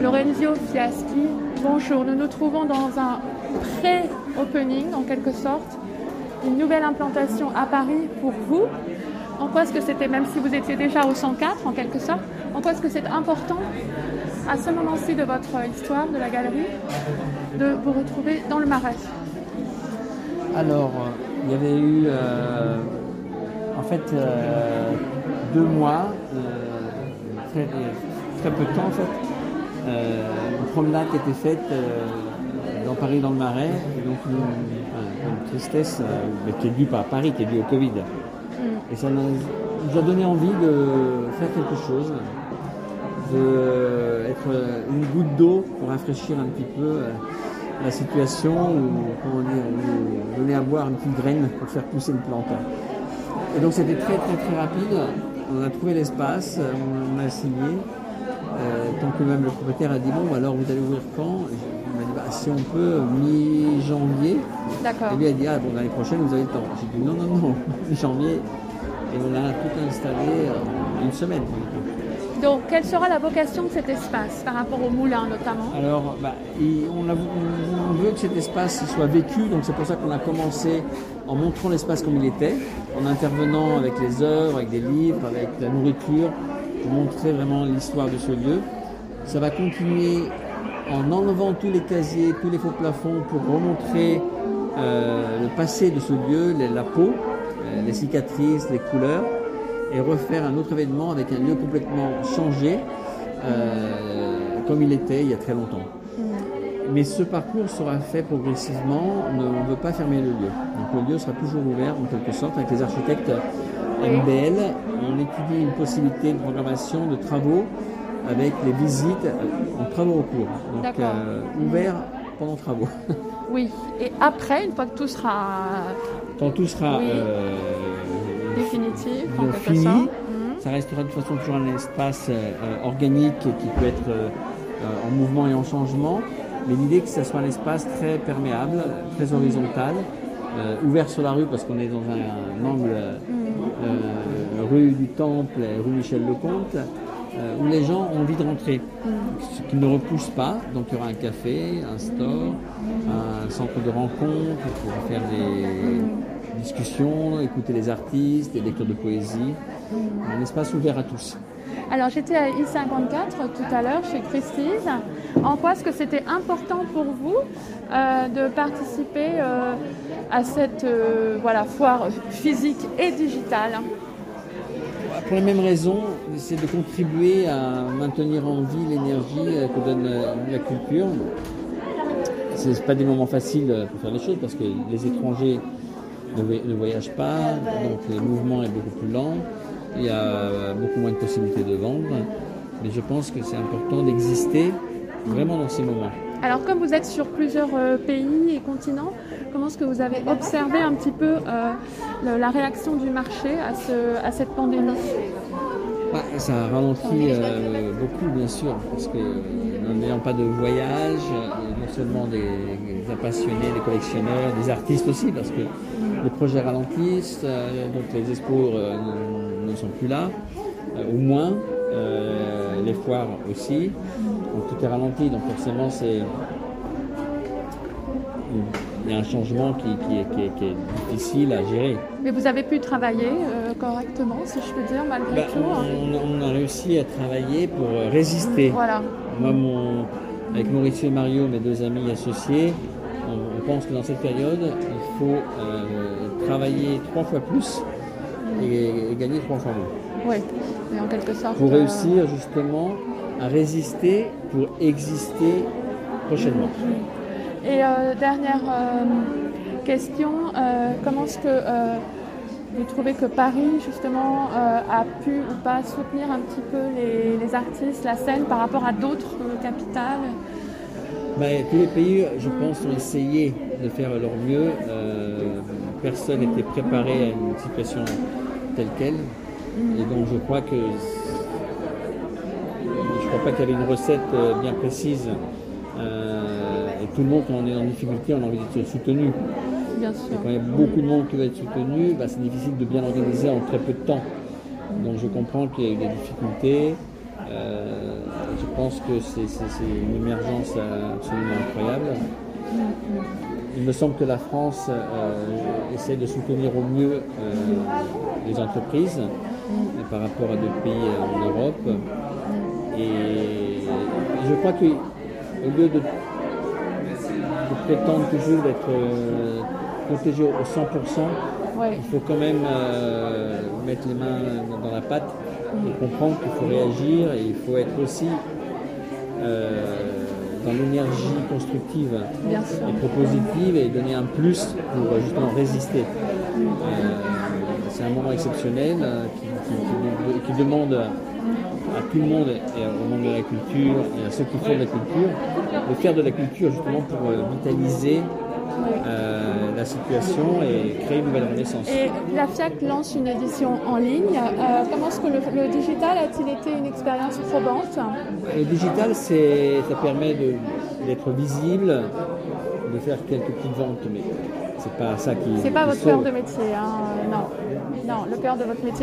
Lorenzo Fiaschi, bonjour. Nous nous trouvons dans un pré-opening, en quelque sorte, une nouvelle implantation à Paris pour vous. En quoi est-ce que c'était, même si vous étiez déjà au 104 en quelque sorte, en quoi est-ce que c'est important à ce moment-ci de votre histoire, de la galerie, de vous retrouver dans le Marais? Alors, il y avait eu euh, en fait euh, deux mois, euh, très peu de temps en fait, une promenade qui était faite dans Paris dans le Marais, et donc une, tristesse qui est due par Paris, qui est due au Covid. Mm. Et ça nous a donné envie de faire quelque chose, d'être une goutte d'eau pour rafraîchir un petit peu la situation ou dire, donner à boire une petite graine pour faire pousser une plante. Et donc c'était très très très rapide. On a trouvé l'espace, on, a signé. Euh, tant que même le propriétaire a dit bon alors vous allez ouvrir quand? Il m'a dit bah, si on peut mi-janvier. D'accord. Et lui a dit ah bon l'année prochaine vous avez le temps. J'ai dit non non non mi-janvier et on a tout installé en une semaine. Donc, quelle sera la vocation de cet espace par rapport au moulin notamment? Alors, bah, on, veut que cet espace soit vécu, donc c'est pour ça qu'on a commencé en montrant l'espace comme il était, en intervenant avec les œuvres, avec des livres, avec la nourriture, montrer vraiment l'histoire de ce lieu. Ça va continuer en enlevant tous les casiers, tous les faux plafonds pour remontrer euh, le passé de ce lieu, la peau, euh, les cicatrices, les couleurs et refaire un autre événement avec un lieu complètement changé, euh, comme il était il y a très longtemps. Mais ce parcours sera fait progressivement, on ne veut pas fermer le lieu. Donc le lieu sera toujours ouvert en quelque sorte avec les architectes MBL. On étudie une possibilité de programmation de travaux avec les visites en travaux au cours. Donc euh, ouvert pendant travaux. Oui, et après, une fois que tout sera... Quand tout sera... Euh, définitif, en fini, mhm. ça restera de toute façon toujours un espace euh, organique qui peut être euh, en mouvement et en changement. Mais l'idée que ce soit un espace très perméable, très horizontal, euh, ouvert sur la rue parce qu'on est dans un, angle mhm. Rue du Temple, rue Michel Lecomte, où les gens ont envie de rentrer, mhm. ce qui ne repousse pas. Donc il y aura un café, un store, un centre de rencontre pour faire des discussions, écouter les artistes, des lectures de poésie. Un espace ouvert à tous. Alors j'étais à I54 tout à l'heure chez Christie's. En quoi est-ce que c'était important pour vous euh, de participer euh, à cette euh, voilà, foire physique et digitale? Pour les mêmes raisons, c'est de contribuer à maintenir en vie l'énergie que donne la culture. Ce n'est pas des moments faciles pour faire les choses parce que les étrangers ne, voyage pas, donc le mouvement est beaucoup plus lent, il y a beaucoup moins de possibilités de vendre, mais je pense que c'est important d'exister vraiment dans ces moments. Alors comme vous êtes sur plusieurs euh, pays et continents, comment est-ce que vous avez observé un petit peu euh, la réaction du marché à, ce, à cette pandémie? Bah, Ça a ralenti euh, beaucoup bien sûr, parce que n'ayant pas de voyage, non seulement des, des, passionnés, des collectionneurs, des artistes aussi, parce que les projets ralentissent, euh, donc les expos euh, ne sont plus là, euh, au moins, les foires aussi, donc tout est ralenti, donc forcément c'est il y a un changement qui, est, difficile à gérer. Mais vous avez pu travailler correctement, si je peux dire, malgré bah, tout hein on, a réussi à travailler pour résister. Voilà. Moi, mon, avec Mauricio et Mario, mes deux amis associés, on, pense que dans cette période, il faut travailler trois fois plus et, gagner trois fois moins. Oui, mais en quelque sorte. Pour réussir justement à résister, pour exister prochainement. Et euh, dernière euh, question, euh, comment est-ce que vous trouvez que Paris justement a pu ou pas soutenir un petit peu les, les artistes, la scène par rapport à d'autres capitales? Ben, tous les pays, je pense, ont essayé de faire leur mieux. Personne n'était préparé à une situation telle qu'elle. Et donc je crois que je crois pas qu'il y avait une recette euh, bien précise. Euh, et tout le monde, quand on est en difficulté, on a envie d'être soutenu. Bien sûr. Et quand il y a beaucoup de monde qui veut être soutenu, ben, c'est difficile de bien organiser en très peu de temps. Donc je comprends qu'il y a eu des difficultés. Euh, je pense que c'est une émergence absolument incroyable. Il me semble que la France euh, essaie de soutenir au mieux euh, les entreprises euh, par rapport à d'autres pays en Europe. Et je crois qu'au lieu de, de prétendre toujours d'être euh, protégé au 100%, Ouais. il faut quand même mettre les mains dans la pâte et comprendre qu'il faut réagir et il faut être aussi euh, dans l'énergie constructive et propositive et donner un plus pour euh, justement résister. Euh, c'est un moment exceptionnel euh, qui, qui- qui- qui demande à tout le monde et au monde de la culture et à ceux qui font de la culture de faire de la culture justement pour vitaliser euh, la situation et créer une nouvelle renaissance. Et la FIAC lance une édition en ligne. Euh, comment est-ce que le, le digital a-t-il été une expérience probante? Le digital, c'est, ça permet d'être visible, de faire quelques petites ventes, mais c'est pas ça qui. C'est pas votre sauve. cœur de métier, hein, non. Non, le cœur de votre métier